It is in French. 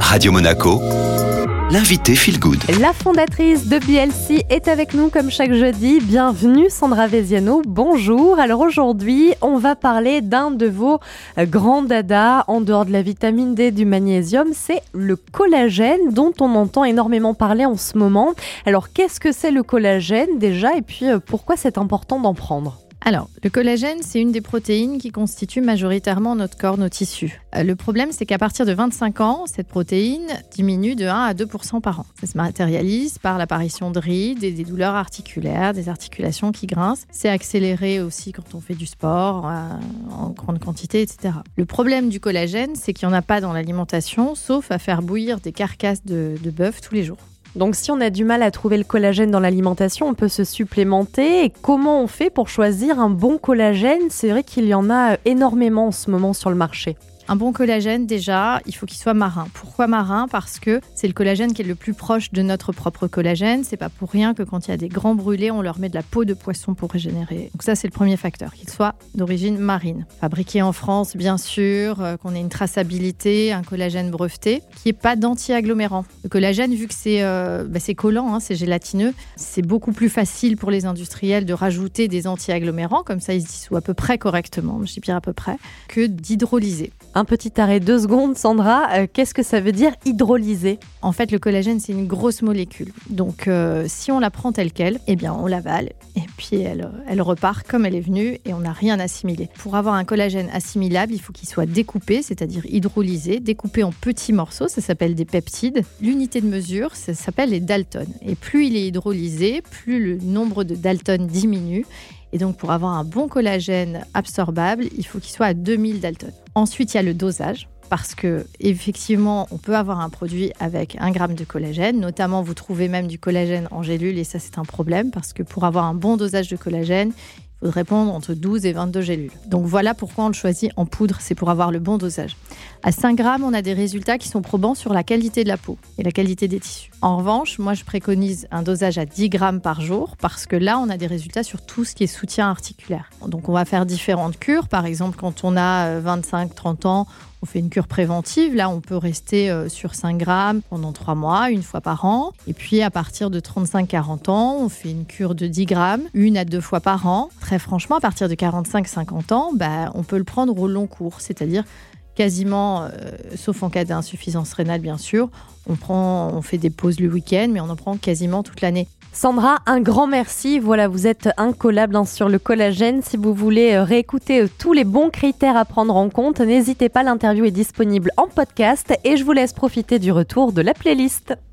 Radio Monaco, l'invité Feel Good. La fondatrice de BLC est avec nous comme chaque jeudi. Bienvenue Sandra Veziano, bonjour. Alors aujourd'hui, on va parler d'un de vos grands dadas en dehors de la vitamine D, du magnésium, c'est le collagène dont on entend énormément parler en ce moment. Alors qu'est-ce que c'est le collagène déjà? Et puis euh, pourquoi c'est important d'en prendre? Alors, le collagène, c'est une des protéines qui constitue majoritairement notre corps, nos tissus. Euh, le problème, c'est qu'à partir de 25 ans, cette protéine diminue de 1 à 2% par an. Ça se matérialise par l'apparition de rides et des douleurs articulaires, des articulations qui grincent. C'est accéléré aussi quand on fait du sport euh, en grande quantité, etc. Le problème du collagène, c'est qu'il n'y en a pas dans l'alimentation, sauf à faire bouillir des carcasses de, de bœuf tous les jours. Donc si on a du mal à trouver le collagène dans l'alimentation, on peut se supplémenter. Comment on fait pour choisir un bon collagène? C'est vrai qu'il y en a énormément en ce moment sur le marché. Un bon collagène, déjà, il faut qu'il soit marin. Pourquoi marin? Parce que c'est le collagène qui est le plus proche de notre propre collagène. C'est pas pour rien que quand il y a des grands brûlés, on leur met de la peau de poisson pour régénérer. Donc ça, c'est le premier facteur, qu'il soit d'origine marine. Fabriqué en France, bien sûr, euh, qu'on ait une traçabilité, un collagène breveté, qui est pas d'anti-agglomérant. Le collagène, vu que c'est euh, bah, collant, hein, c'est gélatineux, c'est beaucoup plus facile pour les industriels de rajouter des anti-agglomérants, comme ça ils se dissout à peu près correctement, je dis bien à peu près, que d'hydrolyser. Un petit arrêt, deux secondes, Sandra. Euh, qu'est-ce que ça veut dire hydrolyser? En fait, le collagène, c'est une grosse molécule. Donc, euh, si on la prend telle qu'elle, eh bien, on l'avale et puis elle, elle repart comme elle est venue et on n'a rien assimilé. Pour avoir un collagène assimilable, il faut qu'il soit découpé, c'est-à-dire hydrolysé, découpé en petits morceaux. Ça s'appelle des peptides. L'unité de mesure, ça s'appelle les daltons. Et plus il est hydrolysé, plus le nombre de daltons diminue. Et donc, pour avoir un bon collagène absorbable, il faut qu'il soit à 2000 daltons. Ensuite, il y a le dosage. Parce que effectivement, on peut avoir un produit avec un gramme de collagène. Notamment, vous trouvez même du collagène en gélule et ça, c'est un problème parce que pour avoir un bon dosage de collagène, il faudrait prendre entre 12 et 22 gélules. Donc voilà pourquoi on le choisit en poudre, c'est pour avoir le bon dosage. À 5 grammes, on a des résultats qui sont probants sur la qualité de la peau et la qualité des tissus. En revanche, moi je préconise un dosage à 10 grammes par jour parce que là, on a des résultats sur tout ce qui est soutien articulaire. Donc on va faire différentes cures. Par exemple, quand on a 25-30 euh, ans, on fait une cure préventive. Là, on peut rester euh, sur 5 grammes pendant 3 mois, une fois par an. Et puis, à partir de 35-40 ans, on fait une cure de 10 grammes, une à deux fois par an. Très franchement, à partir de 45-50 ans, bah, on peut le prendre au long cours, c'est-à-dire quasiment, euh, sauf en cas d'insuffisance rénale bien sûr, on, prend, on fait des pauses le week-end, mais on en prend quasiment toute l'année. Sandra, un grand merci. Voilà, vous êtes incollable hein, sur le collagène. Si vous voulez euh, réécouter euh, tous les bons critères à prendre en compte, n'hésitez pas, l'interview est disponible en podcast et je vous laisse profiter du retour de la playlist.